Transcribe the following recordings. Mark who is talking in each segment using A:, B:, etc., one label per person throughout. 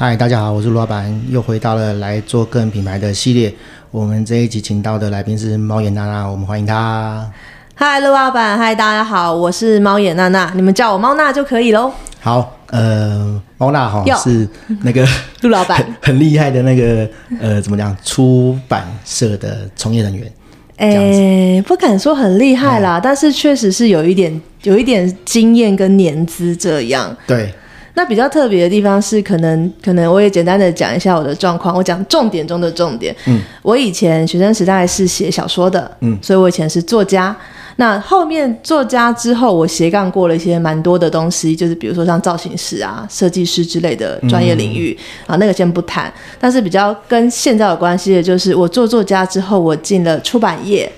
A: 嗨，大家好，我是卢老板，又回到了来做个人品牌的系列。我们这一集请到的来宾是猫眼娜娜，我们欢迎她。
B: 嗨，卢老板，嗨，大家好，我是猫眼娜娜，你们叫我猫娜就可以喽。
A: 好，呃，猫娜哈是那个
B: 陆老板
A: 很，很厉害的那个呃，怎么讲，出版社的从业人员。
B: 哎、欸，不敢说很厉害啦，嗯、但是确实是有一点，有一点经验跟年资这样。
A: 对。
B: 那比较特别的地方是，可能可能我也简单的讲一下我的状况，我讲重点中的重点。嗯，我以前学生时代是写小说的，嗯，所以我以前是作家。那后面作家之后，我斜杠过了一些蛮多的东西，就是比如说像造型师啊、设计师之类的专业领域、嗯、啊，那个先不谈。但是比较跟现在有关系的就是，我做作家之后，我进了出版业，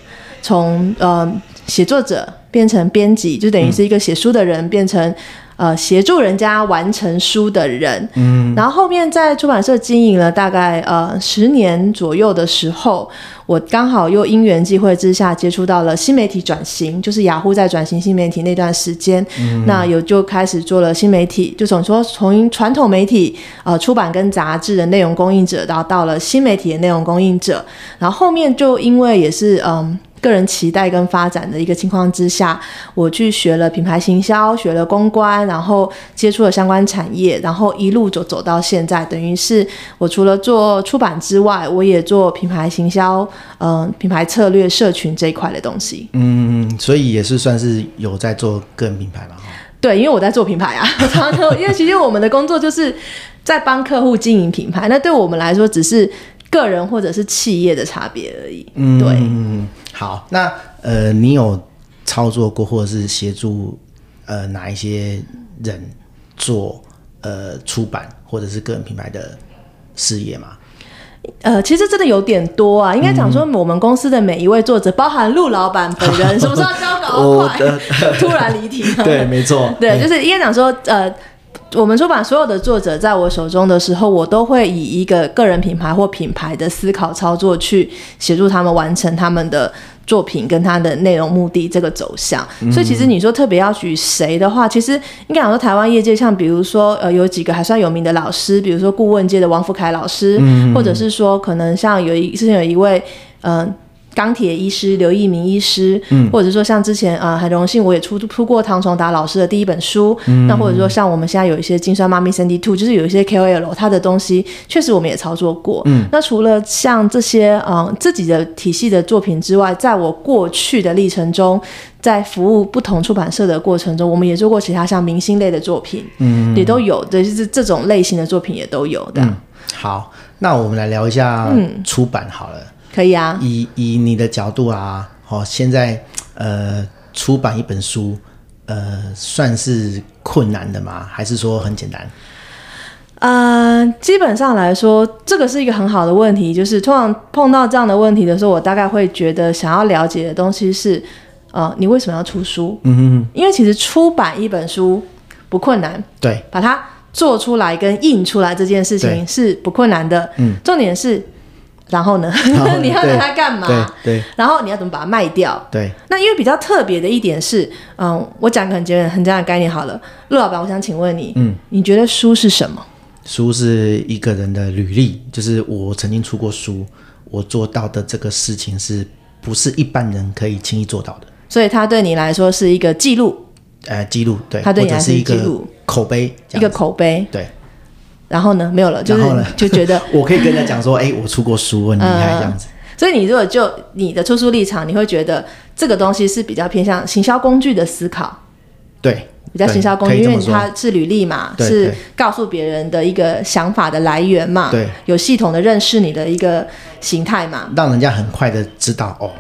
B: 从呃写作者变成编辑，就等于是一个写书的人、嗯、变成。呃，协助人家完成书的人，嗯，然后后面在出版社经营了大概呃十年左右的时候，我刚好又因缘际会之下接触到了新媒体转型，就是雅虎在转型新媒体那段时间，嗯，那有就开始做了新媒体，就从说从传统媒体呃出版跟杂志的内容供应者，然后到了新媒体的内容供应者，然后后面就因为也是嗯。个人期待跟发展的一个情况之下，我去学了品牌行销，学了公关，然后接触了相关产业，然后一路走走到现在，等于是我除了做出版之外，我也做品牌行销，嗯、呃，品牌策略、社群这一块的东西。
A: 嗯，所以也是算是有在做个人品牌吧？
B: 对，因为我在做品牌啊，常常因为其实我们的工作就是在帮客户经营品牌，那对我们来说只是。个人或者是企业的差别而已。嗯，对。嗯，
A: 好，那呃，你有操作过或者是协助呃哪一些人做呃出版或者是个人品牌的事业吗？
B: 呃，其实真的有点多啊。应该讲说，我们公司的每一位作者，嗯、包含陆老板本人，什么时候交稿快？突然离题。
A: 对，没错。
B: 对，就是应该讲说，呃。我们出版所有的作者在我手中的时候，我都会以一个个人品牌或品牌的思考操作去协助他们完成他们的作品跟他的内容目的这个走向。嗯、所以其实你说特别要举谁的话，其实应该讲说台湾业界像比如说呃有几个还算有名的老师，比如说顾问界的王福凯老师，嗯、或者是说可能像有一之前有一位嗯。呃钢铁医师刘一鸣医师，嗯，或者说像之前啊、呃，很荣幸我也出出过唐崇达老师的第一本书，嗯，那或者说像我们现在有一些金酸妈咪 Sandy Two，就是有一些 KOL 他的东西，确实我们也操作过，嗯，那除了像这些嗯、呃、自己的体系的作品之外，在我过去的历程中，在服务不同出版社的过程中，我们也做过其他像明星类的作品，嗯，也都有的，就是这种类型的作品也都有的。嗯、
A: 好，那我们来聊一下出版好了。嗯
B: 可以啊，
A: 以以你的角度啊，哦，现在呃出版一本书，呃，算是困难的吗？还是说很简单？
B: 呃，基本上来说，这个是一个很好的问题。就是通常碰到这样的问题的时候，我大概会觉得想要了解的东西是，呃，你为什么要出书？嗯哼哼，因为其实出版一本书不困难，
A: 对，
B: 把它做出来跟印出来这件事情是不困难的。嗯，重点是。然后呢？你要拿它干嘛？
A: 对，对，
B: 然后你要怎么把它卖掉？
A: 对。
B: 那因为比较特别的一点是，嗯，我讲个很简单、很简单的概念好了。陆老板，我想请问你，嗯，你觉得书是什么？
A: 书是一个人的履历，就是我曾经出过书，我做到的这个事情是不是一般人可以轻易做到的？
B: 所以它对你来说是一个记录。
A: 呃，记录，对。
B: 它对你来说是一个
A: 口碑，
B: 一个口碑，
A: 对。
B: 然后呢？没有了，就是就觉得
A: 我可以跟人家讲说，哎、欸，我出过书，很厉害这样子。
B: 所以你如果就你的出书立场，你会觉得这个东西是比较偏向行销工具的思考，
A: 对，
B: 比较行销工具，因为它是履历嘛，是告诉别人的一个想法的来源嘛，对，有系统的认识你的一个形态嘛，
A: 让人家很快的知道哦，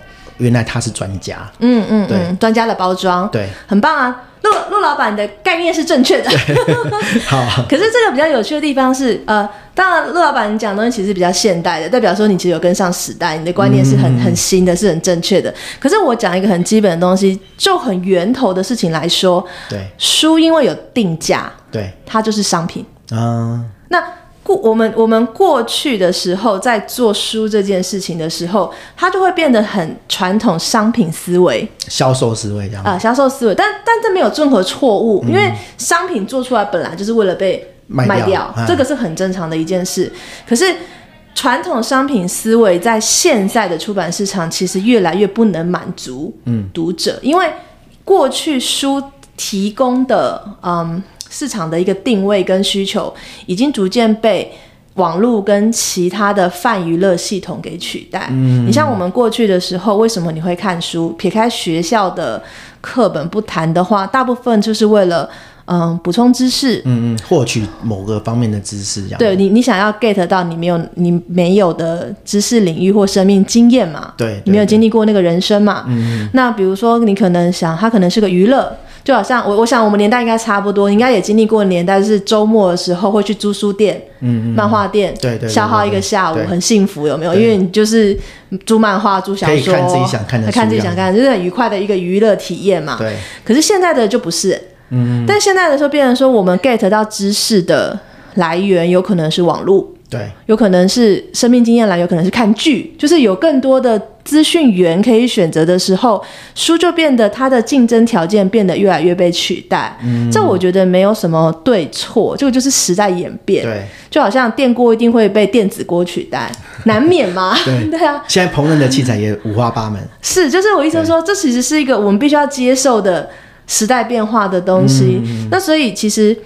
A: 原来他是专家，
B: 嗯嗯，对，专家的包装，对，很棒啊。陆陆老板的概念是正确的，
A: 好。
B: 可是这个比较有趣的地方是，呃，当然陆老板你讲的东西其实比较现代的，代表说你其实有跟上时代，你的观念是很、嗯、很新的，是很正确的。可是我讲一个很基本的东西，就很源头的事情来说，对，书因为有定价，对，它就是商品。嗯。那过我们我们过去的时候在做书这件事情的时候，它就会变得很传统商品思维、
A: 销售思维这样。
B: 啊，销售思维。但但这没有任何错误，嗯，因为商品做出来本来就是为了被
A: 卖掉，
B: 这个是很正常的一件事。可是传统商品思维在现在的出版市场其实越来越不能满足嗯。读者，嗯、因为过去书提供的嗯市场的一个定位跟需求已经逐渐被。网络跟其他的泛娱乐系统给取代。嗯，你像我们过去的时候，为什么你会看书？撇开学校的课本不谈的话，大部分就是为了嗯补充知识，
A: 嗯嗯，获取某个方面的知识这样。
B: 对你，你想要 get 到你没有你没有的知识领域或生命经验嘛？
A: 对，
B: 你没有经历过那个人生嘛？嗯，那比如说你可能想，它可能是个娱乐。就好像我，我想我们年代应该差不多，应该也经历过年代，是周末的时候会去租书店、嗯嗯漫画店，
A: 对对，对，
B: 消耗一个下午，很幸福，有没有？因为你就是租漫画、租小
A: 说，看自己想看的书，
B: 看自己想看，就是很愉快的一个娱乐体验嘛。
A: 对。
B: 可是现在的就不是，嗯，嗯，但现在的时候，变成说我们 get 到知识的来源，有可能是网络。
A: 对，
B: 有可能是生命经验来，有可能是看剧，就是有更多的资讯源可以选择的时候，书就变得它的竞争条件变得越来越被取代。嗯，这我觉得没有什么对错，这个就是时代演变。
A: 对，
B: 就好像电锅一定会被电子锅取代，难免嘛。
A: 对，
B: 对啊。
A: 现在烹饪的器材也五花八门。
B: 是，就是我意思说，这其实是一个我们必须要接受的时代变化的东西。嗯，那所以其实。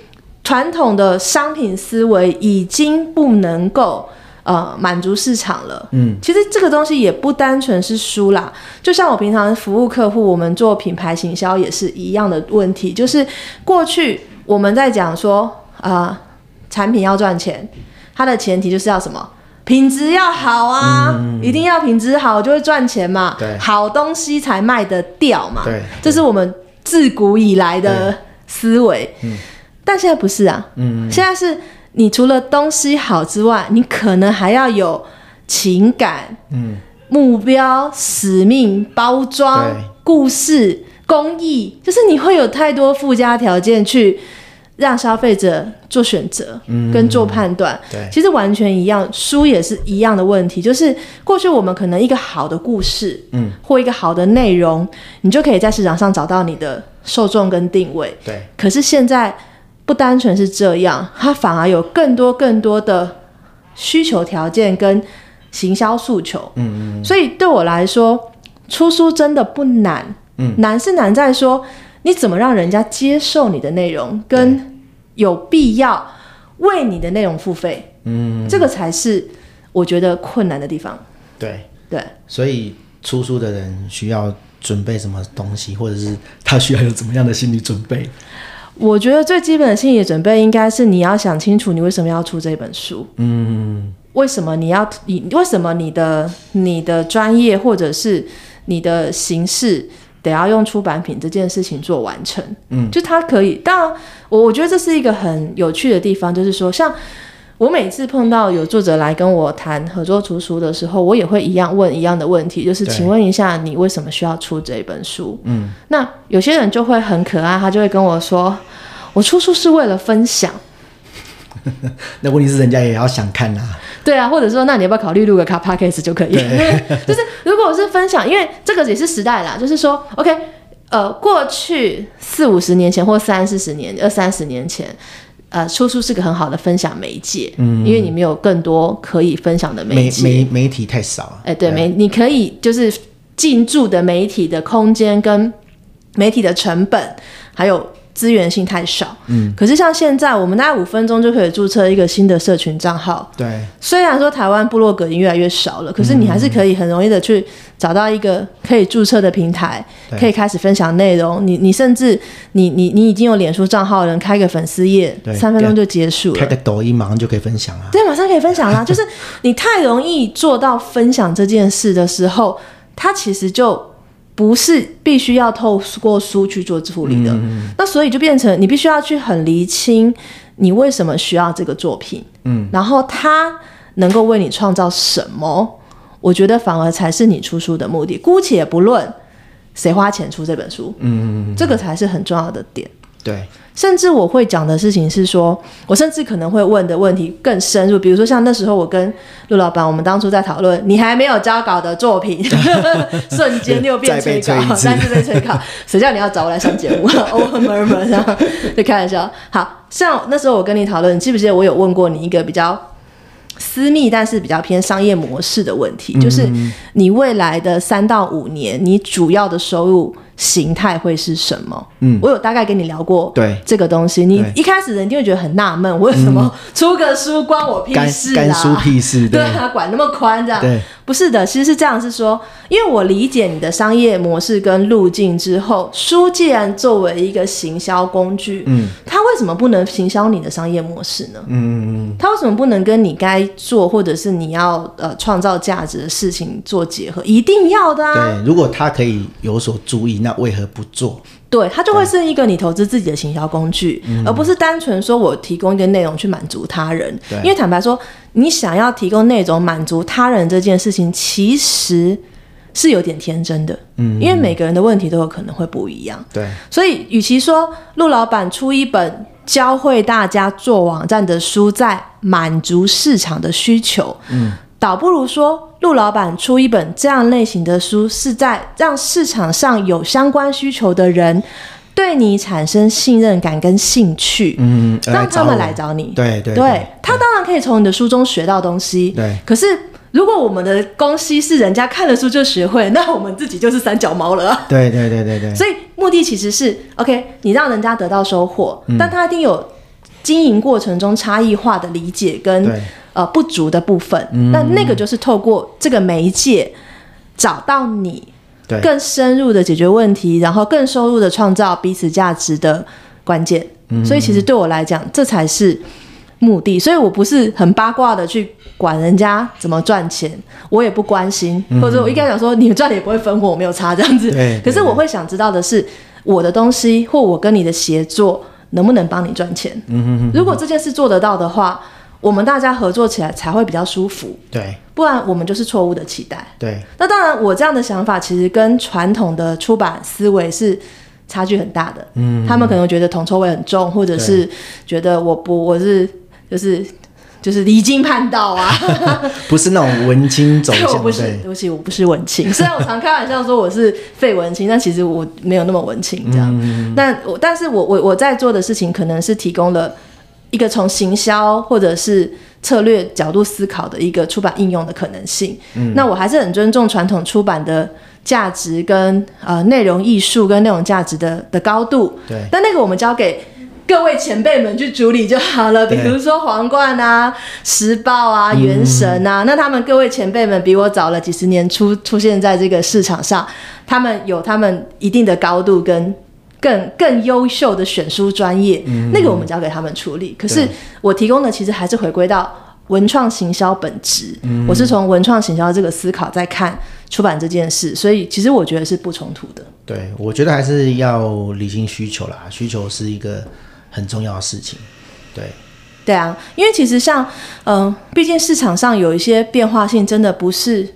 B: 传统的商品思维已经不能够呃满足市场了。嗯，其实这个东西也不单纯是书啦，就像我平常服务客户，我们做品牌行销也是一样的问题。就是过去我们在讲说啊、呃，产品要赚钱，它的前提就是要什么？品质要好啊，嗯、一定要品质好就会赚钱嘛。
A: 对，
B: 好东西才卖得掉嘛。
A: 对，
B: 这是我们自古以来的思维。嗯。但现在不是啊，嗯，现在是你除了东西好之外，你可能还要有情感、嗯，目标、使命、包装、故事、工艺，就是你会有太多附加条件去让消费者做选择，嗯，跟做判断，对，其实完全一样，书也是一样的问题，就是过去我们可能一个好的故事，嗯，或一个好的内容，你就可以在市场上找到你的受众跟定位，对，可是现在。不单纯是这样，它反而有更多更多的需求条件跟行销诉求。嗯嗯。所以对我来说，出书真的不难。嗯。难是难在说你怎么让人家接受你的内容，跟有必要为你的内容付费。嗯。这个才是我觉得困难的地方。
A: 对
B: 对。
A: 所以出书的人需要准备什么东西，或者是他需要有怎么样的心理准备？
B: 我觉得最基本的心理准备应该是你要想清楚你为什么要出这本书。嗯，为什么你要你为什么你的你的专业或者是你的形式得要用出版品这件事情做完成？嗯，就它可以。当然，我我觉得这是一个很有趣的地方，就是说像。我每次碰到有作者来跟我谈合作出书的时候，我也会一样问一样的问题，就是请问一下，你为什么需要出这本书？嗯，那有些人就会很可爱，他就会跟我说，我出书是为了分享。
A: 那问题是人家也要想看啊。
B: 对啊，或者说，那你要不要考虑录个卡 podcast 就可以？就是如果我是分享，因为这个也是时代啦，就是说，OK，呃，过去四五十年前或三四十年、二三十年前。呃，出书是个很好的分享媒介，嗯，因为你没有更多可以分享的媒介，
A: 媒媒媒体太少了。
B: 哎、欸，对，媒你可以就是进驻的媒体的空间跟媒体的成本，还有。资源性太少，嗯，可是像现在，我们大概五分钟就可以注册一个新的社群账号。
A: 对，虽
B: 然说台湾部落格已经越来越少了，可是你还是可以很容易的去找到一个可以注册的平台，嗯、可以开始分享内容。你你甚至你你你已经有脸书账号的人，开个粉丝页，三分钟就结束了。
A: 开个抖音马上就可以分享了。
B: 对，马上可以分享啦。就是你太容易做到分享这件事的时候，它其实就。不是必须要透过书去做处理的，嗯，那所以就变成你必须要去很厘清你为什么需要这个作品，嗯，然后它能够为你创造什么，我觉得反而才是你出书的目的。姑且不论谁花钱出这本书，嗯，这个才是很重要的点。
A: 对。
B: 甚至我会讲的事情是说，我甚至可能会问的问题更深入，比如说像那时候我跟陆老板，我们当初在讨论你还没有交稿的作品，瞬间又变催稿，再次被催 稿，谁叫你要找我来上节目开玩笑。好像那时候我跟你讨论，你记不记得我有问过你一个比较私密，但是。比较偏商业模式的问题，就是。你未来的三到五年，你主要的收入。形态会是什么？嗯，我有大概跟你聊过对这个东西。你一开始人一定会觉得很纳闷，为什么出个书关我屁事啊？
A: 干书屁事？
B: 对啊，管那么宽这样？对，不是的，其实是这样，是说，因为我理解你的商业模式跟路径之后，书既然作为一个行销工具，嗯，它为什么不能行销你的商业模式呢？嗯嗯嗯，它为什么不能跟你该做或者是你要呃创造价值的事情做结合？一定要的啊！
A: 对，如果它可以有所注意。那为何不做？
B: 对，它就会是一个你投资自己的行销工具，而不是单纯说我提供一个内容去满足他人。对，因为坦白说，你想要提供那种满足他人这件事情，其实是有点天真的。嗯，因为每个人的问题都有可能会不一样。对，所以与其说陆老板出一本教会大家做网站的书，在满足市场的需求，嗯。倒不如说，陆老板出一本这样类型的书，是在让市场上有相关需求的人对你产生信任感跟兴趣，嗯，让他们来找你。
A: 对对
B: 对，他当然可以从你的书中学到东西。对。可是，如果我们的东西是人家看了书就学会，那我们自己就是三脚猫了。
A: 对对对对对。
B: 所以目的其实是 OK，你让人家得到收获，嗯，但他一定有经营过程中差异化的理解跟。呃，不足的部分，那、嗯、那个就是透过这个媒介找到你，更深入的解决问题，然后更收入的创造彼此价值的关键。嗯、所以其实对我来讲，这才是目的。所以我不是很八卦的去管人家怎么赚钱，我也不关心，嗯、或者我应该讲说，你们赚的也不会分我，我没有差这样子。可是我会想知道的是，我的东西或我跟你的协作能不能帮你赚钱？嗯、哼哼哼，如果这件事做得到的话。我们大家合作起来才会比较舒服，
A: 对，
B: 不然我们就是错误的期待，
A: 对。
B: 那当然，我这样的想法其实跟传统的出版思维是差距很大的，嗯，他们可能觉得铜臭味很重，或者是觉得我不我是就是就是离经叛道啊，
A: 不是那种文青走向，
B: 我不是，对不起，我不是文青。虽然我常开玩笑说我是废文青，但其实我没有那么文青这样。嗯、但我但是我我我在做的事情可能是提供了。一个从行销或者是策略角度思考的一个出版应用的可能性。嗯，那我还是很尊重传统出版的价值跟呃内容艺术跟内容价值的的高度。对，但那个我们交给各位前辈们去处理就好了。比如说皇冠啊、时报啊、原神啊，嗯、那他们各位前辈们比我早了几十年出出现在这个市场上，他们有他们一定的高度跟。更更优秀的选书专业，嗯，那个我们交给他们处理。可是我提供的其实还是回归到文创行销本质，嗯。我是从文创行销这个思考在看出版这件事，所以其实我觉得是不冲突的。
A: 对，我觉得还是要理清需求啦，需求是一个很重要的事情。对，
B: 对啊，因为其实像嗯，毕竟市场上有一些变化性，真的不是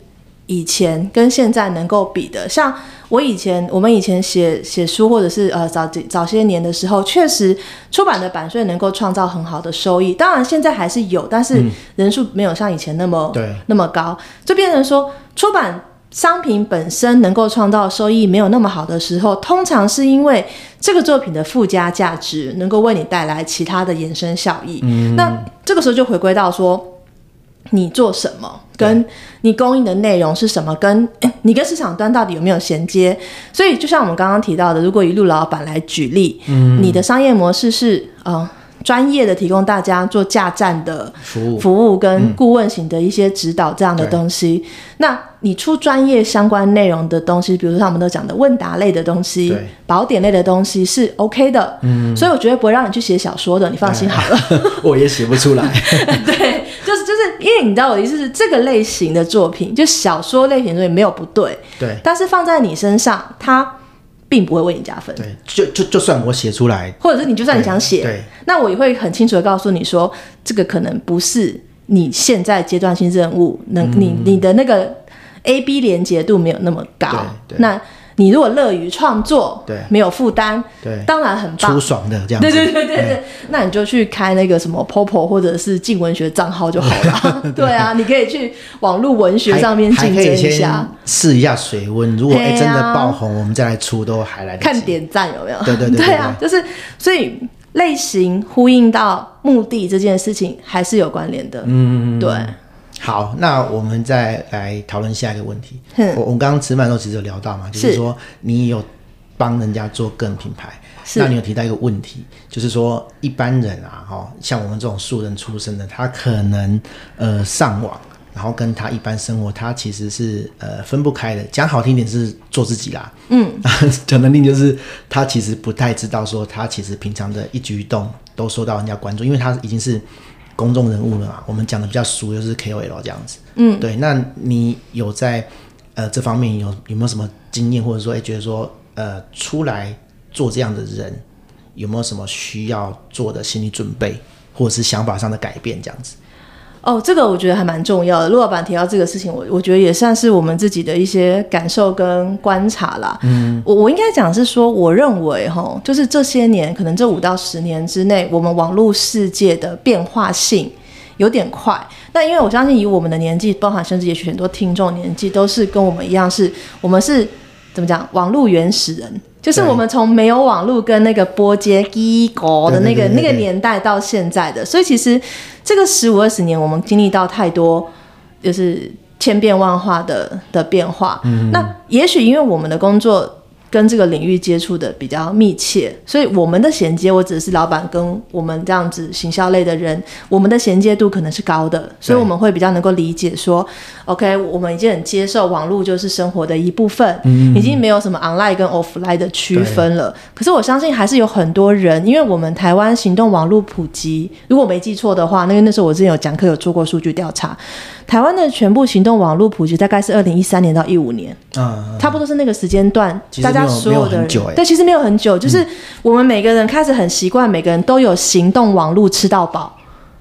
B: 以前跟现在能够比的，像。我以前，我们以前写写书，或者是呃早早些年的时候，确实出版的版税能够创造很好的收益。当然现在还是有，但是人数没有像以前那么、嗯、那么高。就变成说，出版商品本身能够创造收益没有那么好的时候，通常是因为这个作品的附加价值能够为你带来其他的延伸效益。嗯、那这个时候就回归到说。你做什么？跟你供应的内容是什么？跟你跟市场端到底有没有衔接？所以，就像我们刚刚提到的，如果以陆老板来举例，嗯，你的商业模式是呃专业的，提供大家做架站的服务，服务跟顾问型的一些指导这样的东西，嗯、那。你出专业相关内容的东西，比如说像我们都讲的问答类的东西、宝典类的东西是 OK 的，嗯，所以我绝对不会让你去写小说的，你放心好了。
A: 我也写不出来。
B: 对，就 是就是因为你知道我的意思是，这个类型的作品，就小说类型的作品没有不对，对，但是放在你身上，它并不会为你加分。
A: 对，就就就算我写出来，
B: 或者是你就算你想写，对那我也会很清楚的告诉你说，这个可能不是你现在阶段性任务，能、嗯、你你的那个。A B 连结度没有那么高，那你如果乐于创作，
A: 对，
B: 没有负担，
A: 对，
B: 当然很棒，
A: 出爽的这样子。
B: 对对对对对，那你就去开那个什么 Popo 或者是静文学账号就好了。对，对啊，你可以去网络文学上面竞争一下，
A: 试一下水温。如果哎、欸、真的爆红，我们再来出都还来得及。
B: 看点赞有没有？
A: 对对对，对，对，
B: 对啊，就是所以类型呼应到目的这件事情还是有关联的。嗯，对。
A: 好，那我们再来讨论下一个问题。我我刚刚吃饭的时候其实有聊到嘛，就是说你有帮人家做个人品牌，那你有提到一个问题，就是说一般人啊，哈，像我们这种素人出身的，他可能呃上网，然后跟他一般生活，他其实是呃分不开的。讲好听点是做自己啦，嗯，讲难听就是他其实不太知道说他其实平常的一举一动都受到人家关注，因为他已经是。公众人物了嘛？我们讲的比较熟，就是 KOL 这样子。嗯，对。那你有在呃这方面有有没有什么经验，或者说哎、欸、觉得说呃出来做这样的人有没有什么需要做的心理准备，或者是想法上的改变这样子？
B: 哦，这个我觉得还蛮重要的。陆老板提到这个事情，我我觉得也算是我们自己的一些感受跟观察啦。嗯，我我应该讲是说，我认为哈，就是这些年，可能这五到十年之内，我们网络世界的变化性有点快。那因为我相信，以我们的年纪，包含甚至也许很多听众年纪，都是跟我们一样是，是我们是怎么讲，网络原始人。就是我们从没有网络跟那个波接机国的那个那个年代到现在的，所以其实这个十五二十年，我们经历到太多，就是千变万化的的变化。嗯，那也许因为我们的工作。跟这个领域接触的比较密切，所以我们的衔接，我只是老板跟我们这样子行销类的人，我们的衔接度可能是高的，所以我们会比较能够理解说，OK，我们已经很接受网络就是生活的一部分，嗯，已经没有什么 online 跟 offline 的区分了。可是我相信还是有很多人，因为我们台湾行动网络普及，如果我没记错的话，那个那时候我之前有讲课有做过数据调查。台湾的全部行动网络普及大概是二零一三年到一五年，啊，差不多是那个时间段，大家所有的人，对，其实没有很久，就是我们每个人开始很习惯，每个人都有行动网络吃到饱，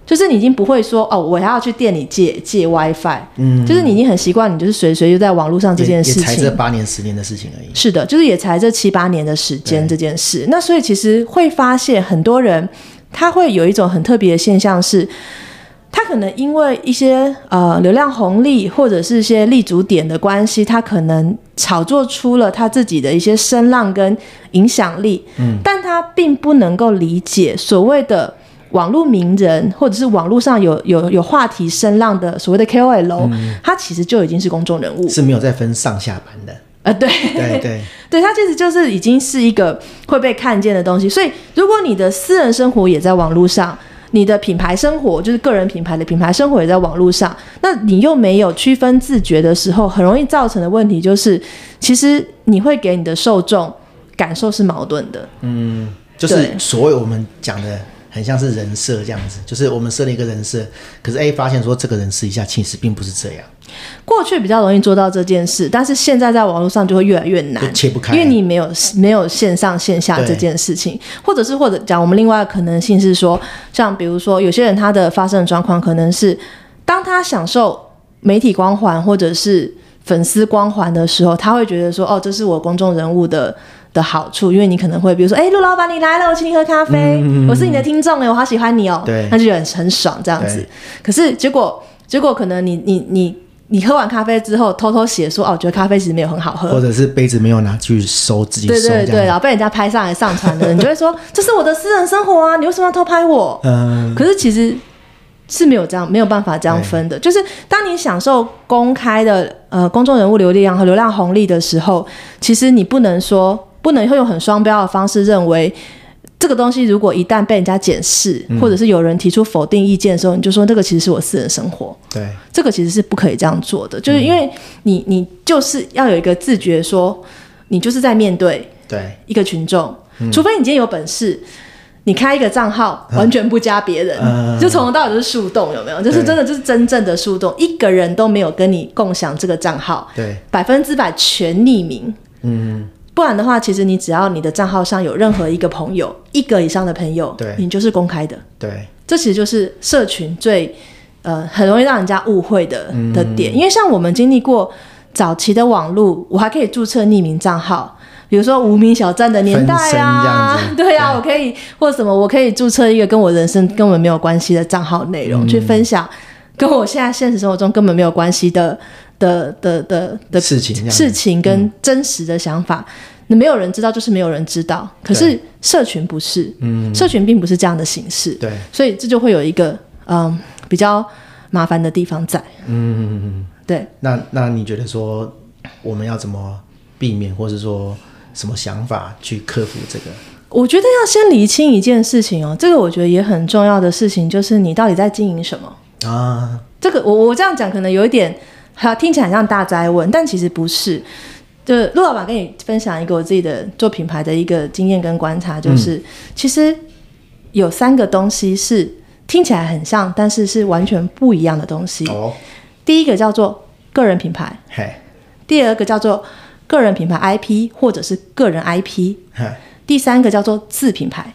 B: 就是你已经不会说哦，我还要去店里借借 WiFi，嗯，就是你已经很习惯，你就是随随就在网络上这件事情，
A: 才这八年十年的事情而已，
B: 是的，就是也才这七八年的时间这件事，那所以其实会发现很多人他会有一种很特别的现象是。他可能因为一些呃流量红利或者是一些立足点的关系，他可能炒作出了他自己的一些声浪跟影响力，嗯，但他并不能够理解所谓的网络名人或者是网络上有有有话题声浪的所谓的 KOL，嗯，他其实就已经是公众人物，
A: 是没有再分上下班的，
B: 呃，对。
A: 对对，
B: 对他其实就是已经是一个会被看见的东西，所以如果你的私人生活也在网络上。你的品牌生活就是个人品牌的品牌生活也在网络上，那你又没有区分自觉的时候，很容易造成的问题就是，其实你会给你的受众感受是矛盾的。
A: 嗯，就是所谓我们讲的。很像是人设这样子，就是我们设了一个人设，可是 A 发现说这个人试一下，其实并不是这样。
B: 过去比较容易做到这件事，但是现在在网络上就会越来越难，
A: 切不开，
B: 因为你没有没有线上线下这件事情，或者是或者讲我们另外的可能性是说，像比如说有些人他的发生的状况可能是，当他享受媒体光环或者是粉丝光环的时候，他会觉得说，哦，这是我公众人物的。的好处，因为你可能会，比如说，哎、欸，陆老板你来了，我请你喝咖啡，嗯、我是你的听众哎，我好喜欢你哦、喔，对，那就很很爽这样子。可是结果，结果可能你你你你喝完咖啡之后，偷偷写说，哦，我觉得咖啡其实没有很好喝，
A: 或者是杯子没有拿去收自己收，对对对，
B: 然后被人家拍上来上传的，你就会说，这是我的私人生活啊，你为什么要偷拍我？嗯，可是其实。是没有这样，没有办法这样分的。就是当你享受公开的呃公众人物流量和流量红利的时候，其实你不能说不能会用很双标的方式认为这个东西，如果一旦被人家检视，嗯，或者是有人提出否定意见的时候，你就说这个其实是我私人生活。
A: 对，
B: 这个其实是不可以这样做的，就是因为你你就是要有一个自觉说，说你就是在面对对。一个群众，除非你今天有本事。你开一个账号，完全不加别人，嗯、就从头到尾就是树洞，有没有？就是真的，就是真正的树洞，一个人都没有跟你共享这个账号，对，百分之百全匿名。嗯，不然的话，其实你只要你的账号上有任何一个朋友，一个以上的朋友，对，你就是公开的。对，这其实就是社群最呃很容易让人家误会的的点，因为像我们经历过。早期的网络，我还可以注册匿名账号，比如说无名小站的年代啊，对啊，我可以或什么，我可以注册一个跟我人生根本没有关系的账号内容，嗯、去分享跟我现在现实生活中根本没有关系的的的的的，
A: 事情
B: 事情跟真实的想法。那、嗯、没有人知道，就是没有人知道。可是社群不是，嗯，社群并不是这样的形式，
A: 对，
B: 所以这就会有一个嗯比较麻烦的地方在，嗯。对，
A: 那那你觉得说我们要怎么避免，或者说什么想法去克服这个？
B: 我觉得要先理清一件事情哦，这个我觉得也很重要的事情，就是你到底在经营什么啊？这个我我这样讲可能有一点，好听起来很像大灾问，但其实不是。就陆老板跟你分享一个我自己的做品牌的一个经验跟观察，就是、嗯、其实有三个东西是听起来很像，但是是完全不一样的东西。哦。第一个叫做个人品牌，第二个叫做个人品牌 IP 或者是个人 IP，第三个叫做自品牌。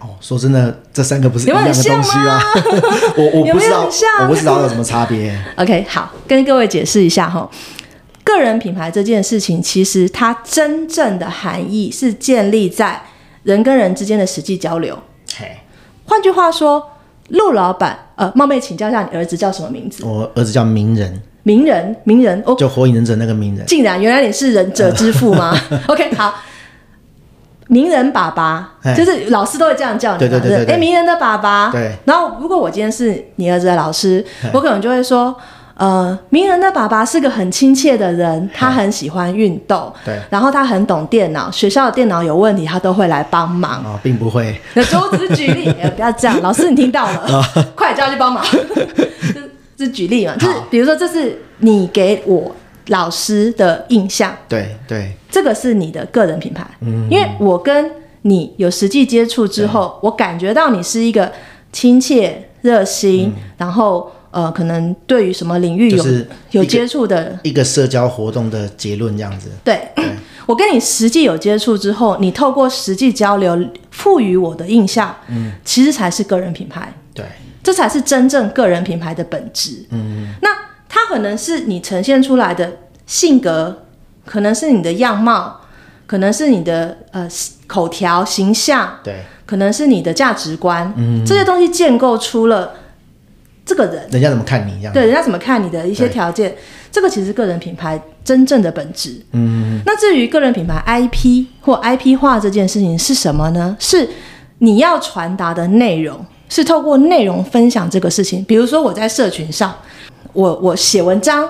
A: 哦，说真的，这三个不是一样的东西吗？我我不知道，我不知道有什么差别。
B: OK，好，跟各位解释一下哈。个人品牌这件事情，其实它真正的含义是建立在人跟人之间的实际交流。换句话说。陆老板，呃，冒昧请教一下，你儿子叫什么名字？
A: 我儿子叫名人。
B: 名人，名人，哦，
A: 就火影忍者那个名人。
B: 竟然，原来你是忍者之父吗？OK，好。鸣人爸爸，就是老师都会这样叫你，对对对对。哎，名人的爸爸。对。然后，如果我今天是你儿子的老师，我可能就会说。呃，名人的爸爸是个很亲切的人，他很喜欢运动，对，然后他很懂电脑，学校的电脑有问题，他都会来帮忙。
A: 哦，并不会。
B: 那我只是举例，不要这样，老师你听到了，哦、快叫他去帮忙。这是举例嘛，就是比如说，这是你给我老师的印象，
A: 对对，
B: 这个是你的个人品牌，嗯，因为我跟你有实际接触之后，我感觉到你是一个亲切、热心，嗯、然后。呃，可能对于什么领域有有接触的
A: 一个社交活动的结论这样子。
B: 对，对。我跟你实际有接触之后，你透过实际交流赋予我的印象，嗯，其实才是个人品牌。
A: 对，
B: 这才是真正个人品牌的本质。嗯，那它可能是你呈现出来的性格，可能是你的样貌，可能是你的呃口条形象，
A: 对，
B: 可能是你的价值观，嗯，这些东西建构出了。这个人，
A: 人家怎么看你一样？
B: 对，人家怎么看你的一些条件，这个其实个人品牌真正的本质。嗯，那至于个人品牌 IP 或 IP 化这件事情是什么呢？是你要传达的内容，是透过内容分享这个事情。比如说我在社群上，我我写文章，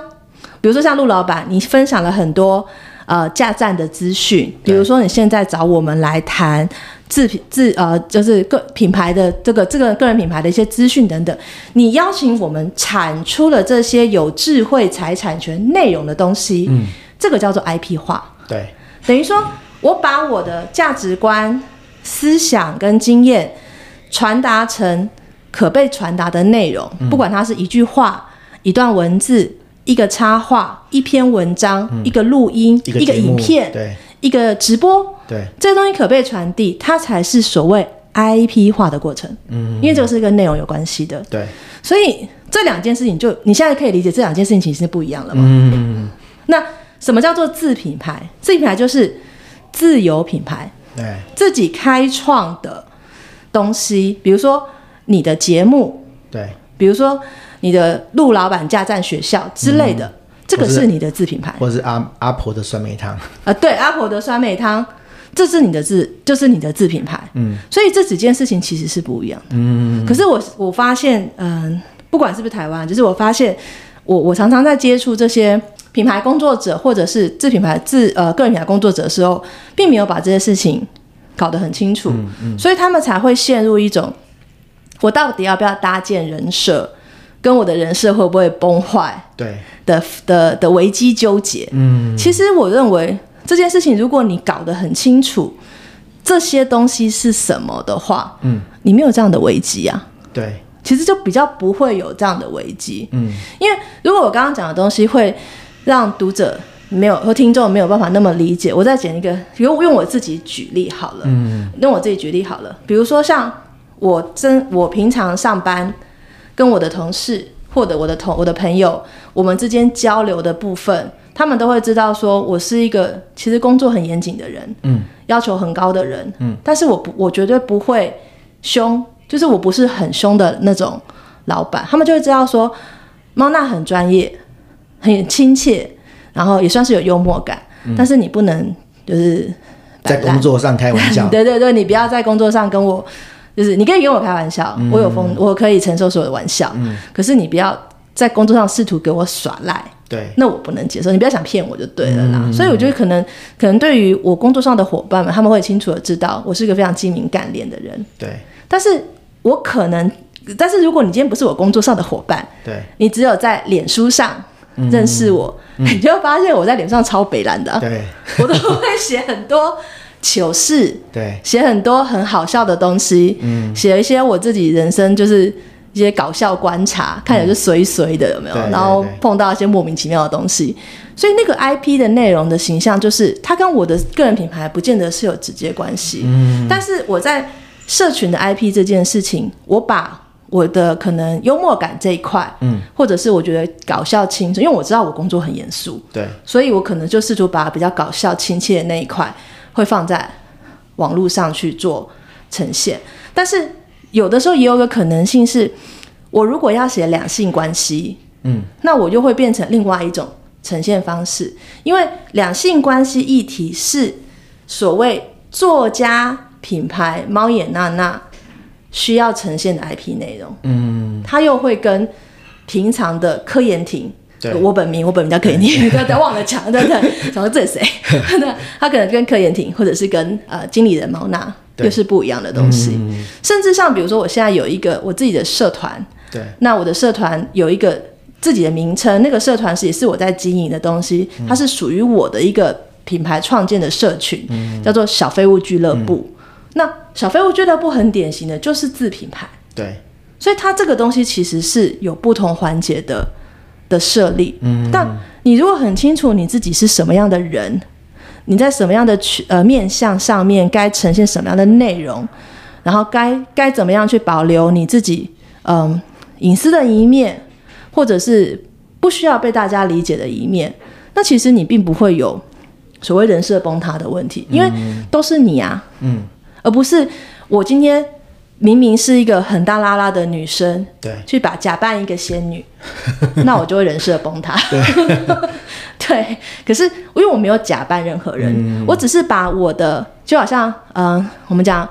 B: 比如说像陆老板，你分享了很多呃架站的资讯，比如说你现在找我们来谈。自品自呃，就是个品牌的这个这个个人品牌的一些资讯等等，你邀请我们产出了这些有智慧财产权内容的东西，嗯，这个叫做 IP 化。
A: 对，
B: 等于说我把我的价值观、思想跟经验传达成可被传达的内容，嗯，不管它是一句话、一段文字、一个插画、一篇文章、嗯，一个录音、一个，影片，对。一个直播，对，这个东西可被传递，它才是所谓 IP 化的过程。嗯，因为这个是跟内容有关系的。对，所以这两件事情就你现在可以理解，这两件事情其实是不一样了嘛。嗯，那什么叫做自品牌？自品牌就是自由品牌，对，自己开创的东西，比如说你的节目，对，比如说你的陆老板家站学校之类的。嗯这个是你的自品牌，
A: 或者是阿阿婆的酸梅汤
B: 啊、呃，对，阿婆的酸梅汤，这是你的自，就是你的自品牌。嗯，所以这几件事情其实是不一样的。嗯，可是我我发现，嗯、呃，不管是不是台湾，就是我发现，我我常常在接触这些品牌工作者或者是自品牌自呃个人品牌工作者的时候，并没有把这些事情搞得很清楚。嗯嗯，所以他们才会陷入一种，我到底要不要搭建人设？跟我的人设会不会崩坏？对的的的危机纠结。嗯，其实我认为这件事情，如果你搞得很清楚这些东西是什么的话，嗯，你没有这样的危机啊。对，其实就比较不会有这样的危机。嗯，因为如果我刚刚讲的东西会让读者没有和听众没有办法那么理解，我再讲一个，比如用我自己举例好了。嗯，用我自己举例好了，比如说像我真我平常上班。跟我的同事，或者我的同我的朋友，我们之间交流的部分，他们都会知道说我是一个其实工作很严谨的人，嗯，要求很高的人，嗯，但是我不我绝对不会凶，就是我不是很凶的那种老板，他们就会知道说猫娜很专业，很亲切，然后也算是有幽默感，嗯，但是你不能就是
A: 在工作上开玩笑，
B: 对对对，你不要在工作上跟我。就是你可以跟我开玩笑，嗯、我有风，我可以承受所有的玩笑。嗯、可是你不要在工作上试图给我耍赖，
A: 对，
B: 那我不能接受。你不要想骗我就对了啦。嗯、所以我觉得可能，可能对于我工作上的伙伴们，他们会清楚的知道我是一个非常精明干练的人。
A: 对，
B: 但是我可能，但是如果你今天不是我工作上的伙伴，
A: 对，
B: 你只有在脸书上认识我，嗯、你就会发现我在脸上超北烂的。
A: 对，
B: 我都会写很多。糗事，
A: 对，
B: 写很多很好笑的东西，嗯，写一些我自己人生就是一些搞笑观察，嗯、看起来就随随的有没有？对对对，然后碰到一些莫名其妙的东西，所以那个 IP 的内容的形象，就是它跟我的个人品牌不见得是有直接关系，嗯，但是我在社群的 IP 这件事情，我把我的可能幽默感这一块，嗯，或者是我觉得搞笑轻松，因为我知道我工作很严肃，
A: 对，
B: 所以我可能就试图把比较搞笑亲切的那一块。会放在网络上去做呈现，但是有的时候也有个可能性是，我如果要写两性关系，嗯，那我就会变成另外一种呈现方式，因为两性关系议题是所谓作家品牌猫眼娜娜需要呈现的 IP 内容，嗯，它又会跟平常的科研庭。对我本名，我本名叫柯妍庭，不要忘了讲，对不对？想说这是谁？他可能跟柯延廷，或者是跟呃经理人毛娜，又是不一样的东西。嗯、甚至像比如说，我现在有一个我自己的社团，
A: 对，
B: 那我的社团有一个自己的名称，那个社团是也是我在经营的东西，它是属于我的一个品牌创建的社群，嗯、叫做小废物俱乐部。嗯、那小废物俱乐部很典型的就是自品牌，
A: 对，
B: 所以它这个东西其实是有不同环节的。的设立，嗯，但你如果很清楚你自己是什么样的人，你在什么样的去呃面向上面该呈现什么样的内容，然后该该怎么样去保留你自己嗯隐私的一面，或者是不需要被大家理解的一面，那其实你并不会有所谓人设崩塌的问题，因为都是你啊，嗯，而不是我今天。明明是一个很大拉拉的女生，
A: 对，
B: 去把假扮一个仙女，那我就会人设崩塌。对，对，可是因为我没有假扮任何人，嗯、我只是把我的就好像嗯、呃，我们讲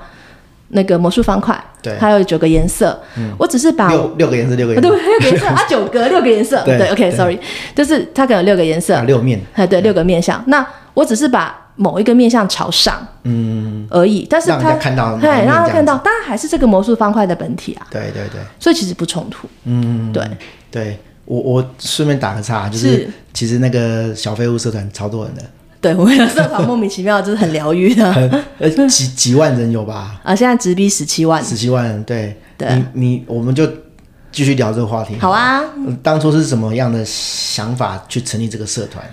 B: 那个魔术方块，
A: 对，
B: 它有九个颜色，嗯、我只是把
A: 六六个颜色，六个颜色，
B: 对，六个颜色啊，九个六个颜色，对，OK，Sorry，就是它可能有六个颜色，
A: 六面，
B: 哎，对，六个面相，那我只是把。某一个面向朝上，嗯，而已，但是他
A: 看到，
B: 对，让他看到，当然还是这个魔术方块的本体啊，
A: 对对对，
B: 所以其实不冲突，嗯，对。
A: 对，我我顺便打个岔，就是。其实那个小废物社团超多人的，
B: 对，我们的社团莫名其妙就是很疗愈的，
A: 呃，几几万人有吧？
B: 啊，现在直逼十七万，
A: 十七万人，对，你你我们就继续聊这个话题，
B: 好啊，
A: 当初是什么样的想法去成立这个社团？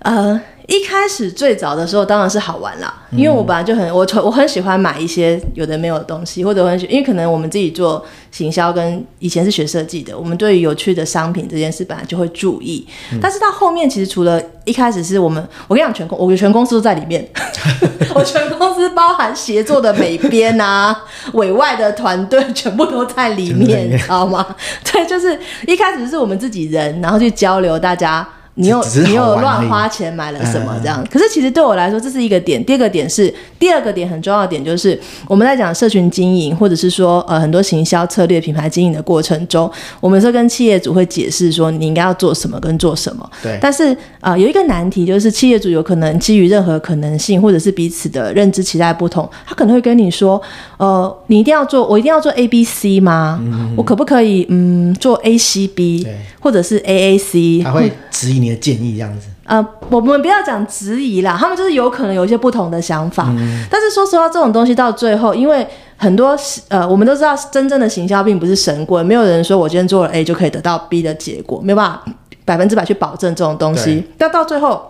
B: 呃。一开始最早的时候当然是好玩啦，因为我本来就很我我很喜欢买一些有的没有的东西，或者很喜因为可能我们自己做行销跟以前是学设计的，我们对于有趣的商品这件事本来就会注意。嗯、但是到后面其实除了一开始是我们，我跟你讲全公我全公司都在里面，我全公司包含协作的美编啊、委外的团队全部都在里面，你知道吗？对，就是一开始是我们自己人，然后去交流大家。你又你又乱花钱买了什么这样？嗯、可是其实对我来说，这是一个点。第二个点是，第二个点很重要的点就是，我们在讲社群经营，或者是说呃很多行销策略、品牌经营的过程中，我们是跟企业主会解释说你应该要做什么跟做什么。
A: 对。
B: 但是啊、呃，有一个难题就是，企业主有可能基于任何可能性，或者是彼此的认知期待不同，他可能会跟你说，呃，你一定要做，我一定要做 A B C 吗？嗯。我可不可以嗯做 A C B，或者是 A A C？
A: 他会质疑你的建议这样子，
B: 呃，我们不要讲质疑啦，他们就是有可能有一些不同的想法。嗯、但是说实话，这种东西到最后，因为很多呃，我们都知道，真正的行销并不是神棍，没有人说我今天做了 A 就可以得到 B 的结果，没有办法百分之百去保证这种东西。但到最后，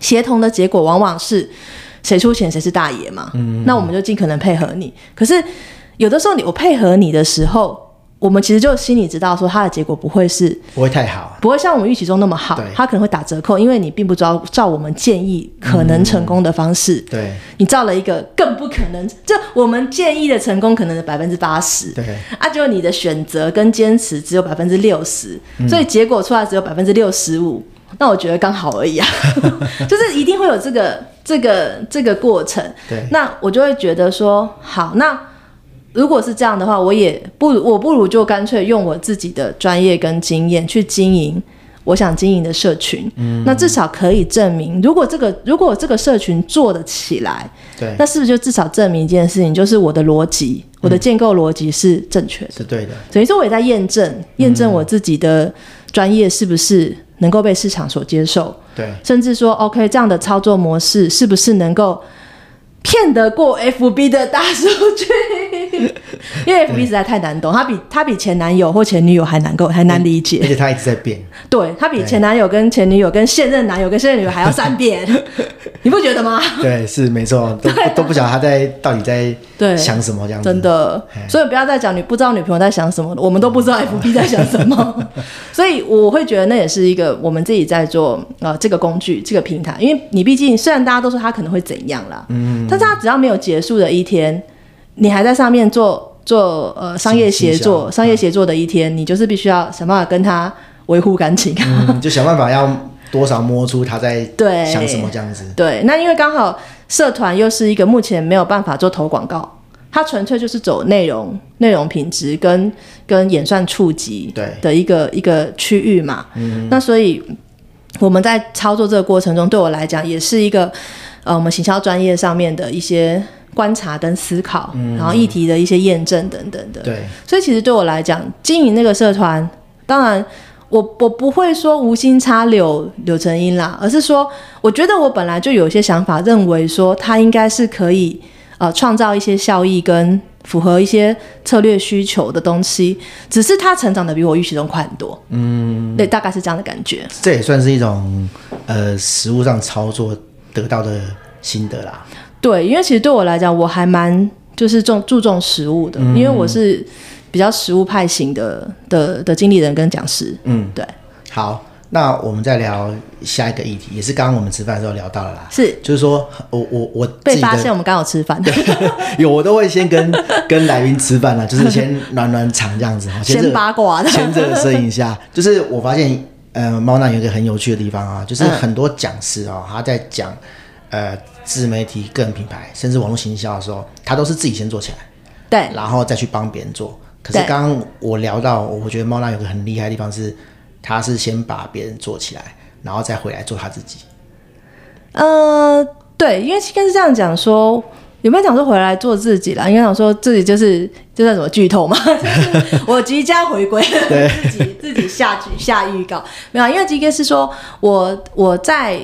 B: 协同的结果往往是谁出钱谁是大爷嘛。嗯，那我们就尽可能配合你。可是有的时候你我配合你的时候，我们其实就心里知道，说它的结果不会是
A: 不会太好，
B: 不会像我们预期中那么好，它可能会打折扣，因为你并不知道照我们建议可能成功的方式，
A: 嗯、对，
B: 你照了一个更不可能，就我们建议的成功可能的百分之八十，
A: 对，
B: 啊，就你的选择跟坚持只有百分之六十，所以结果出来只有百分之六十五，那我觉得刚好而已啊，就是一定会有这个这个这个过程，
A: 对，
B: 那我就会觉得说，好，那。如果是这样的话，我也不如，我不如就干脆用我自己的专业跟经验去经营我想经营的社群。嗯，那至少可以证明，如果这个如果这个社群做得起来，
A: 对，
B: 那是不是就至少证明一件事情，就是我的逻辑，我的建构逻辑是正确的，
A: 是对的。
B: 等于说我也在验证，验证我自己的专业是不是能够被市场所接受。
A: 对，
B: 甚至说，OK，这样的操作模式是不是能够骗得过 FB 的大数据？因为 FB 实在太难懂，他比他比前男友或前女友还难够还难理解，
A: 而且他一直在变。
B: 对，他比前男友跟前女友跟现任男友跟现任女友还要善变，你不觉得吗？
A: 对，是没错，都、啊、都不晓得他在到底在想什么这样子。
B: 真的，所以不要再讲你不知道女朋友在想什么，我们都不知道 FB 在想什么。所以我会觉得那也是一个我们自己在做呃这个工具这个平台，因为你毕竟虽然大家都说他可能会怎样啦，嗯，但是他只要没有结束的一天，你还在上面做。做呃商业协作，商业协作的一天，嗯、你就是必须要想办法跟他维护感情，
A: 嗯，就想办法要多少摸出他在 想什么这样子。
B: 对，对，那因为刚好社团又是一个目前没有办法做投广告，它纯粹就是走内容、内容品质跟跟演算触及对的一个一个区域嘛。嗯，那所以我们在操作这个过程中，对我来讲也是一个呃我们行销专业上面的一些。观察跟思考，然后议题的一些验证等等的。
A: 对，
B: 所以其实对我来讲，经营那个社团，当然我我不会说无心插柳柳成荫啦，而是说，我觉得我本来就有一些想法，认为说它应该是可以呃创造一些效益跟符合一些策略需求的东西，只是它成长的比我预期中快很多。嗯，对，大概是这样的感觉。
A: 这也算是一种呃实物上操作得到的心得啦。
B: 对，因为其实对我来讲，我还蛮就是重注重食物的，嗯，因为我是比较食物派型的的的经理人跟讲师。嗯，对。
A: 好，那我们再聊下一个议题，也是刚刚我们吃饭的时候聊到了啦。
B: 是，
A: 就是说我我我
B: 被发现我们刚好吃饭，
A: 有我都会先跟跟来宾吃饭啦，就是先暖暖场这样子，
B: 先，先八卦的，
A: 先这个摄影一下。就是我发现，呃，猫男有一个很有趣的地方啊，就是很多讲师啊，他在讲。呃，自媒体、个人品牌，甚至网络行销的时候，他都是自己先做起来，
B: 对，
A: 然后再去帮别人做。可是刚刚我聊到，我觉得猫男有个很厉害的地方是，他是先把别人做起来，然后再回来做他自己。
B: 呃，对，因为应该是这样讲说，有没有想说回来做自己啦？应该想说自己就是就算什么剧透嘛，就 是我即将回归，自己自己下剧下预告，没有，因为这个是说我我在。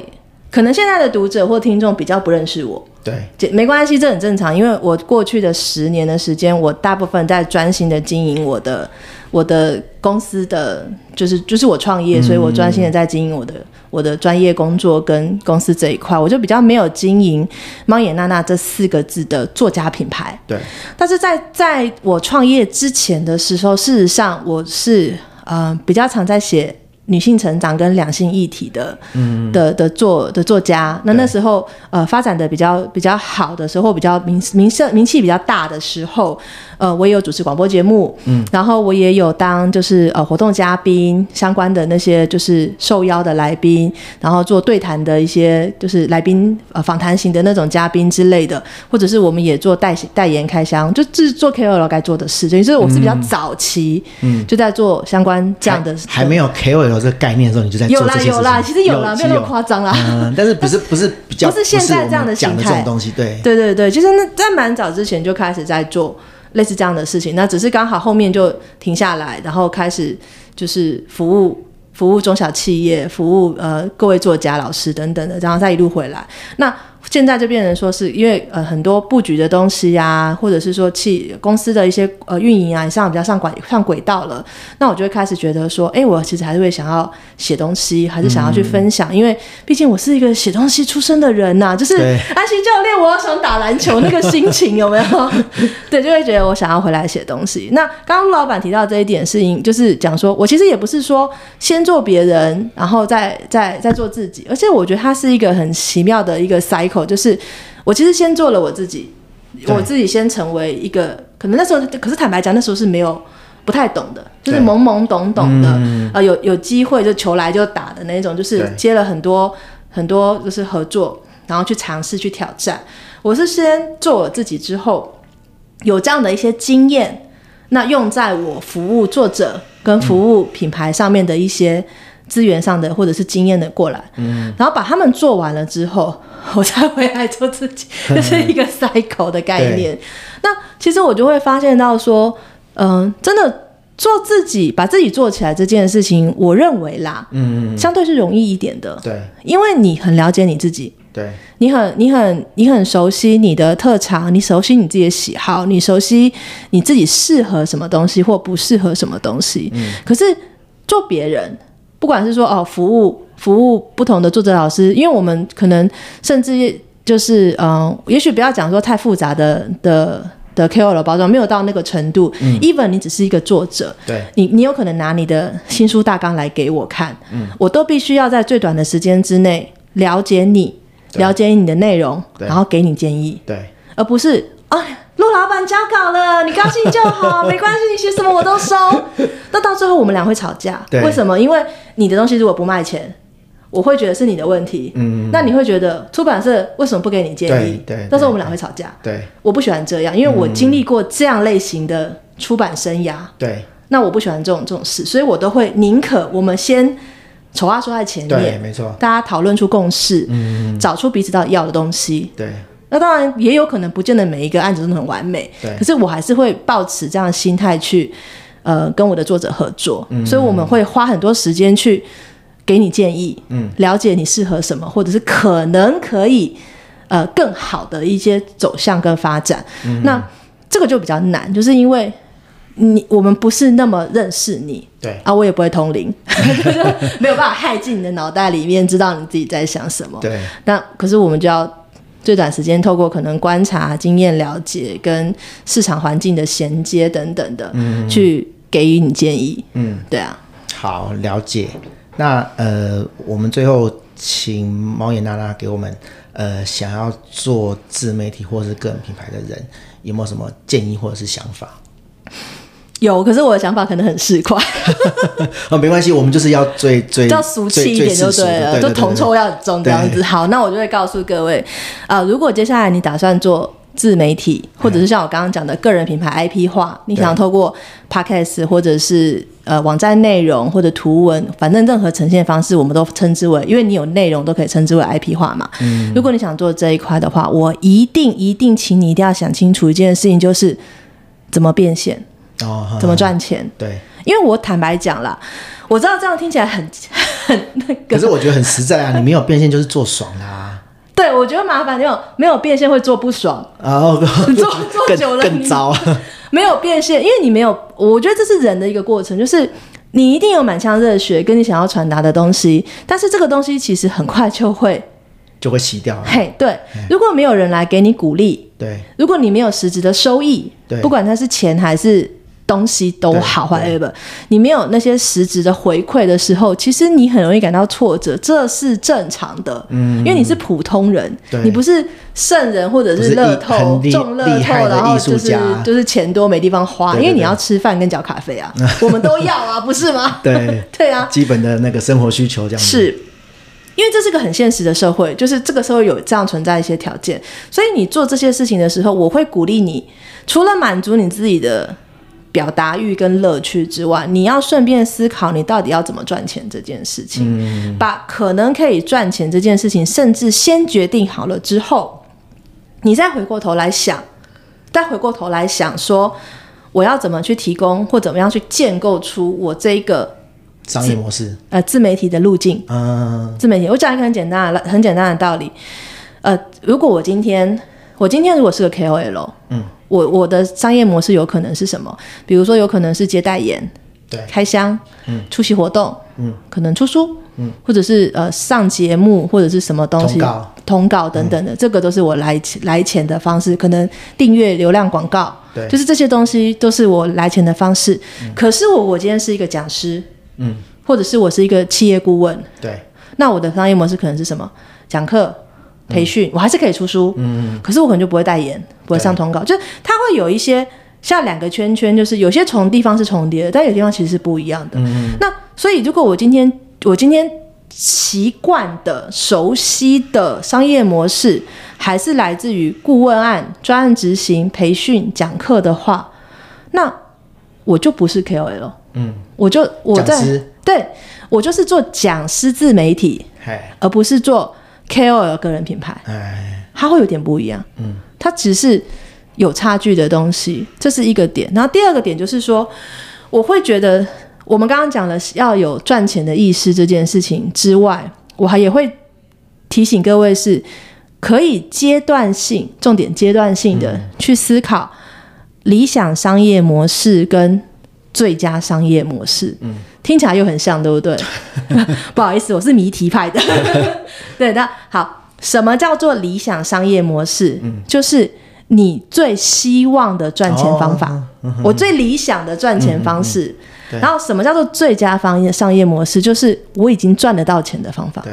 B: 可能现在的读者或听众比较不认识我，
A: 对，
B: 没关系，这很正常，因为我过去的十年的时间，我大部分在专心的经营我的我的公司的，就是就是我创业，所以我专心的在经营我的我的专业工作跟公司这一块，我就比较没有经营猫眼娜娜这四个字的作家品牌，
A: 对。
B: 但是在在我创业之前的时候，事实上我是呃比较常在写。女性成长跟两性议题的，嗯，的的作的作家，那那时候呃发展的比较比较好的时候，比较名名声名气比较大的时候，呃，我也有主持广播节目，嗯，然后我也有当就是呃活动嘉宾相关的那些就是受邀的来宾，然后做对谈的一些就是来宾呃访谈型的那种嘉宾之类的，或者是我们也做代代言开箱，就制作 KOL 该做的事，所以我是比较早期，嗯，就在做相关这样的，
A: 还，还没有 KOL。有这个概念的时候，你就在做这。
B: 有啦有啦，其实有啦，没有那么夸张啦。
A: 嗯，但是不是 不是比较
B: 不是现在这样的。讲的这种东西，对对对对，就是那在蛮早之前就开始在做类似这样的事情，那只是刚好后面就停下来，然后开始就是服务服务中小企业，服务呃各位作家、老师等等的，然后再一路回来。那现在就变成说是因为呃很多布局的东西呀、或者是说企公司的一些呃运营啊，上比较上轨上轨道了，那我就会开始觉得说，哎，我其实还是会想要写东西，还是想要去分享，因为毕竟我是一个写东西出身的人呐、就是安西教练，我要想打篮球那个心情有没有？对，就会觉得我想要回来写东西。那刚刚陆老板提到这一点是因，就是讲说我其实也不是说先做别人，然后再再再做自己，而且我觉得它是一个很奇妙的一个筛。就是我其实先做了我自己，我自己先成为一个，可能那时候，可是坦白讲，那时候是没有不太懂的，就是懵懵懂懂的，嗯、呃，有有机会就求来就打的那种，就是接了很多很多就是合作，然后去尝试去挑战。我是先做我自己之后，有这样的一些经验，那用在我服务作者跟服务品牌上面的一些资源上的或者是经验的过来，嗯，然后把他们做完了之后。我才回来做自己，这是一个 cycle 的概念。那其实我就会发现到说，嗯、呃，真的做自己，把自己做起来这件事情，我认为啦，嗯，相对是容易一点的。对，因为你很了解你自己，对，你很、你很、你很熟悉你的特长，你熟悉你自己的喜好，你熟悉你自己适合什么东西或不适合什么东西。嗯，可是做别人，不管是说哦服务。服务不同的作者老师，因为我们可能甚至就是嗯、呃，也许不要讲说太复杂的的的 KOL 包装，没有到那个程度。嗯，even 你只是一个作者，对，你你有可能拿你的新书大纲来给我看，嗯，我都必须要在最短的时间之内了解你，了解你的内容，然后给你建议，对，而不是啊，陆老板交稿了，你高兴就好，没关系，你写什么我都收。那到最后我们俩会吵架，为什么？因为你的东西如果不卖钱。我会觉得是你的问题，嗯，那你会觉得出版社为什么不给你建议？对，对，到时候我们俩会吵架。对，我不喜欢这样，因为我经历过这样类型的出版生涯。对，那我不喜欢这种这种事，所以我都会宁可我们先丑话说在前面，对，没错，大家讨论出共识，嗯，找出彼此到底要的东西。对，那当然也有可能不见得每一个案子都很完美，对，可是我还是会抱持这样的心态去，呃，跟我的作者合作，嗯，所以我们会花很多时间去。给你建议，嗯，了解你适合什么，或者是可能可以，呃，更好的一些走向跟发展。嗯、那这个就比较难，就是因为你我们不是那么认识你，对啊，我也不会通灵，没有办法害进你的脑袋里面，知道你自己在想什么。对，那可是我们就要最短时间透过可能观察、经验了解跟市场环境的衔接等等的，嗯，去给予你建议。嗯，对啊，
A: 好，了解。那呃，我们最后请猫眼娜娜给我们呃，想要做自媒体或者是个人品牌的人，有没有什么建议或者是想法？
B: 有，可是我的想法可能很市侩。
A: 哦，没关系，我们就是要最最
B: 要俗气一点就对了，就铜臭要重这样子。好，那我就会告诉各位啊、呃，如果接下来你打算做。自媒体，或者是像我刚刚讲的个人品牌 IP 化，嗯、你想透过 Podcast 或者是呃网站内容或者图文，反正任何呈现方式，我们都称之为，因为你有内容都可以称之为 IP 化嘛。嗯，如果你想做这一块的话，我一定一定请你一定要想清楚一件事情，就是怎么变现哦，怎么赚钱。对，因为我坦白讲啦，我知道这样听起来很 很那个，
A: 可是我觉得很实在啊，你没有变现就是做爽啦、啊。
B: 对，我觉得麻烦，没有没有变现会做不爽，然后做做久了更糟。没有变现，因为你没有，我觉得这是人的一个过程，就是你一定有满腔热血跟你想要传达的东西，但是这个东西其实很快就会
A: 就会洗掉了。
B: 嘿，对，如果没有人来给你鼓励，对，如果你没有实质的收益，对，不管它是钱还是。东西都好，whatever，你没有那些实质的回馈的时候，其实你很容易感到挫折，这是正常的。嗯，因为你是普通人，你不是圣人或者是乐透中乐透，然后就是就是钱多没地方花，因为你要吃饭跟缴卡费啊，我们都要啊，不是吗？对 对啊，
A: 基本的那个生活需求这样子。
B: 是，因为这是个很现实的社会，就是这个社会有这样存在一些条件，所以你做这些事情的时候，我会鼓励你，除了满足你自己的。表达欲跟乐趣之外，你要顺便思考你到底要怎么赚钱这件事情。嗯，把可能可以赚钱这件事情，甚至先决定好了之后，你再回过头来想，再回过头来想说，我要怎么去提供或怎么样去建构出我这个
A: 商业模式，
B: 呃，自媒体的路径。嗯，自媒体，我讲一个很简单的、很简单的道理。呃，如果我今天我今天如果是个 KOL，嗯，我我的商业模式有可能是什么？比如说有可能是接代言，
A: 对，
B: 开箱，嗯，出席活动，
A: 嗯，
B: 可能出书，嗯，或者是呃上节目或者是什么东西，
A: 通告，
B: 通告等等的，嗯、这个都是我来来钱的方式，可能订阅流量广告，
A: 对，
B: 就是这些东西都是我来钱的方式。嗯、可是我我今天是一个讲师，
A: 嗯，
B: 或者是我是一个企业顾问，
A: 对，
B: 那我的商业模式可能是什么？讲课。培训我还是可以出书，嗯，可是我可能就不会代言，不会上通告，就是它会有一些像两个圈圈，就是有些重地方是重叠的，但有些地方其实是不一样的。嗯，那所以如果我今天我今天习惯的熟悉的商业模式还是来自于顾问案、专案执行、培训、讲课的话，那我就不是 KOL，嗯，我就我在对我就是做讲师自媒体，而不是做。KOL 个人品牌，哎，它会有点不一样，嗯，它只是有差距的东西，这是一个点。然后第二个点就是说，我会觉得我们刚刚讲了要有赚钱的意识这件事情之外，我还也会提醒各位是可以阶段性、重点阶段性的去思考理想商业模式跟最佳商业模式，嗯。听起来又很像，对不对？不好意思，我是谜题派的。对那，好，什么叫做理想商业模式？嗯，就是你最希望的赚钱方法，哦、我最理想的赚钱方式。嗯嗯嗯、然后，什么叫做最佳方业商业模式？就是我已经赚得到钱的方法。
A: 对，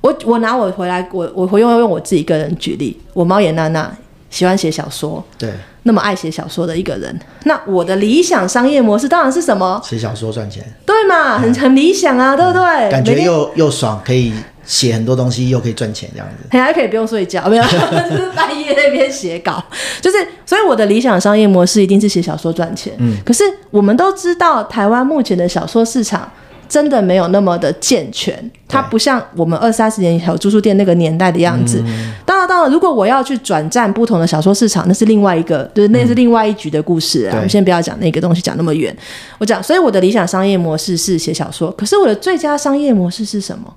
B: 我我拿我回来，我我回用用我自己个人举例，我猫眼娜娜喜欢写小说。
A: 对。
B: 那么爱写小说的一个人，那我的理想商业模式当然是什么？
A: 写小说赚钱，对
B: 嘛？很很理想啊，对不对？
A: 感觉又又爽，可以写很多东西，又可以赚钱，这样子。
B: 还可以不用睡觉，没有，就是半夜那边写稿，就是所以我的理想商业模式一定是写小说赚钱。嗯，可是我们都知道，台湾目前的小说市场。真的没有那么的健全，它不像我们二三十年还有租书店那个年代的样子。嗯、当然，当然，如果我要去转战不同的小说市场，那是另外一个，就是那是另外一局的故事啊。嗯、我们先不要讲那个东西，讲那么远。我讲，所以我的理想商业模式是写小说，可是我的最佳商业模式是什么？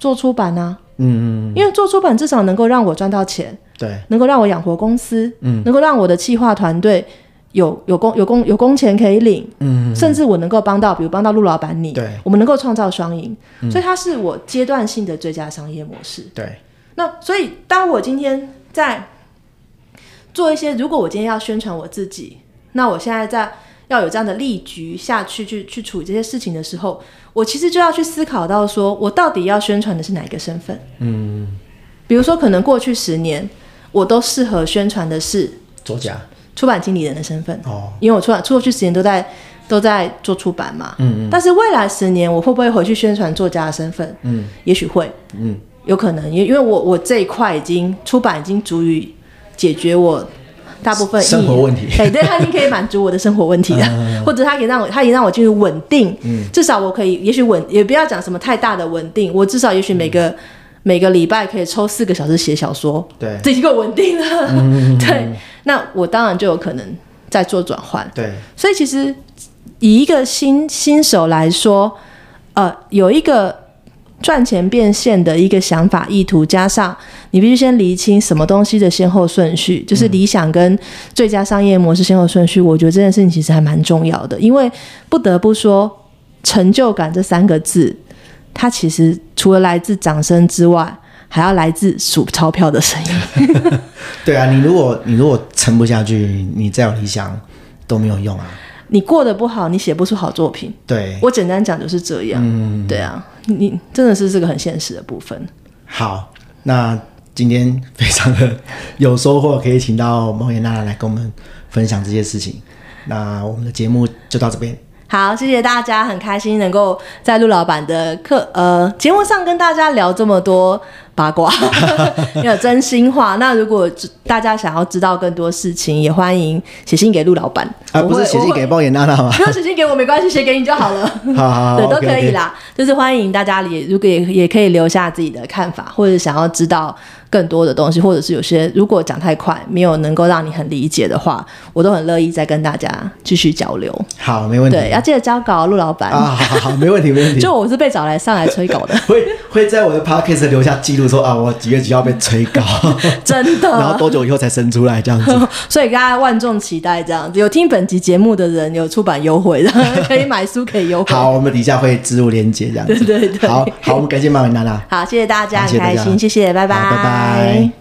B: 做出版啊，嗯嗯，因为做出版至少能够让我赚到钱，
A: 对，
B: 能够让我养活公司，嗯，能够让我的企划团队。有有工有工有工钱可以领，嗯，甚至我能够帮到，比如帮到陆老板你，
A: 对，
B: 我们能够创造双赢，嗯、所以它是我阶段性的最佳商业模式。
A: 对，
B: 那所以当我今天在做一些，如果我今天要宣传我自己，那我现在在要有这样的力局下去去去处理这些事情的时候，我其实就要去思考到说，我到底要宣传的是哪一个身份？嗯，比如说可能过去十年我都适合宣传的是
A: 作家。
B: 出版经理人的身份哦，因为我出版出过去十年都在都在做出版嘛，嗯嗯，但是未来十年我会不会回去宣传作家的身份？嗯，也许会，嗯，有可能，因因为我我这一块已经出版已经足以解决我大部分
A: 生活问题，
B: 对，对，他已经可以满足我的生活问题了，嗯、或者他可以让我，它也让我进入稳定，嗯，至少我可以，也许稳，也不要讲什么太大的稳定，我至少也许每个。嗯每个礼拜可以抽四个小时写小说，
A: 对，
B: 这已经够稳定了。嗯、对，那我当然就有可能在做转换。
A: 对，
B: 所以其实以一个新新手来说，呃，有一个赚钱变现的一个想法意图，加上你必须先厘清什么东西的先后顺序，就是理想跟最佳商业模式先后顺序。我觉得这件事情其实还蛮重要的，因为不得不说，成就感这三个字。它其实除了来自掌声之外，还要来自数钞票的声音。
A: 对啊，你如果你如果撑不下去，你再有理想都没有用啊。
B: 你过得不好，你写不出好作品。
A: 对，
B: 我简单讲就是这样。嗯，对啊，你真的是这个很现实的部分。
A: 好，那今天非常的有收获，可以请到猫眼娜娜来跟我们分享这些事情。那我们的节目就到这边。
B: 好，谢谢大家，很开心能够在陆老板的课呃节目上跟大家聊这么多八卦，有真心话。那如果大家想要知道更多事情，也欢迎写信给陆老板
A: 啊，不是写信给猫眼娜娜吗？
B: 不用写信给我没关系，写给你就好了。
A: 好 好好，
B: 对，都可以啦。Okay, okay. 就是欢迎大家也如果也也可以留下自己的看法，或者想要知道。更多的东西，或者是有些如果讲太快，没有能够让你很理解的话，我都很乐意再跟大家继续交流。
A: 好，没问题。
B: 对，要记得交稿，陆老板。
A: 啊，好好好，没问题，没问题。
B: 就我是被找来上来催稿的，
A: 会会在我的 podcast 留下记录，说啊，我几月几号被催稿，
B: 真的，
A: 然后多久以后才生出来这样子，
B: 所以大家万众期待这样子。有听本集节目的人有出版优惠的，可以买书可以优惠。
A: 好，我们底下会植入链接这样子。
B: 对对对，
A: 好好，我们感谢马文娜娜。
B: 好，谢谢大家，很开心，谢谢，拜拜，拜拜。Bye.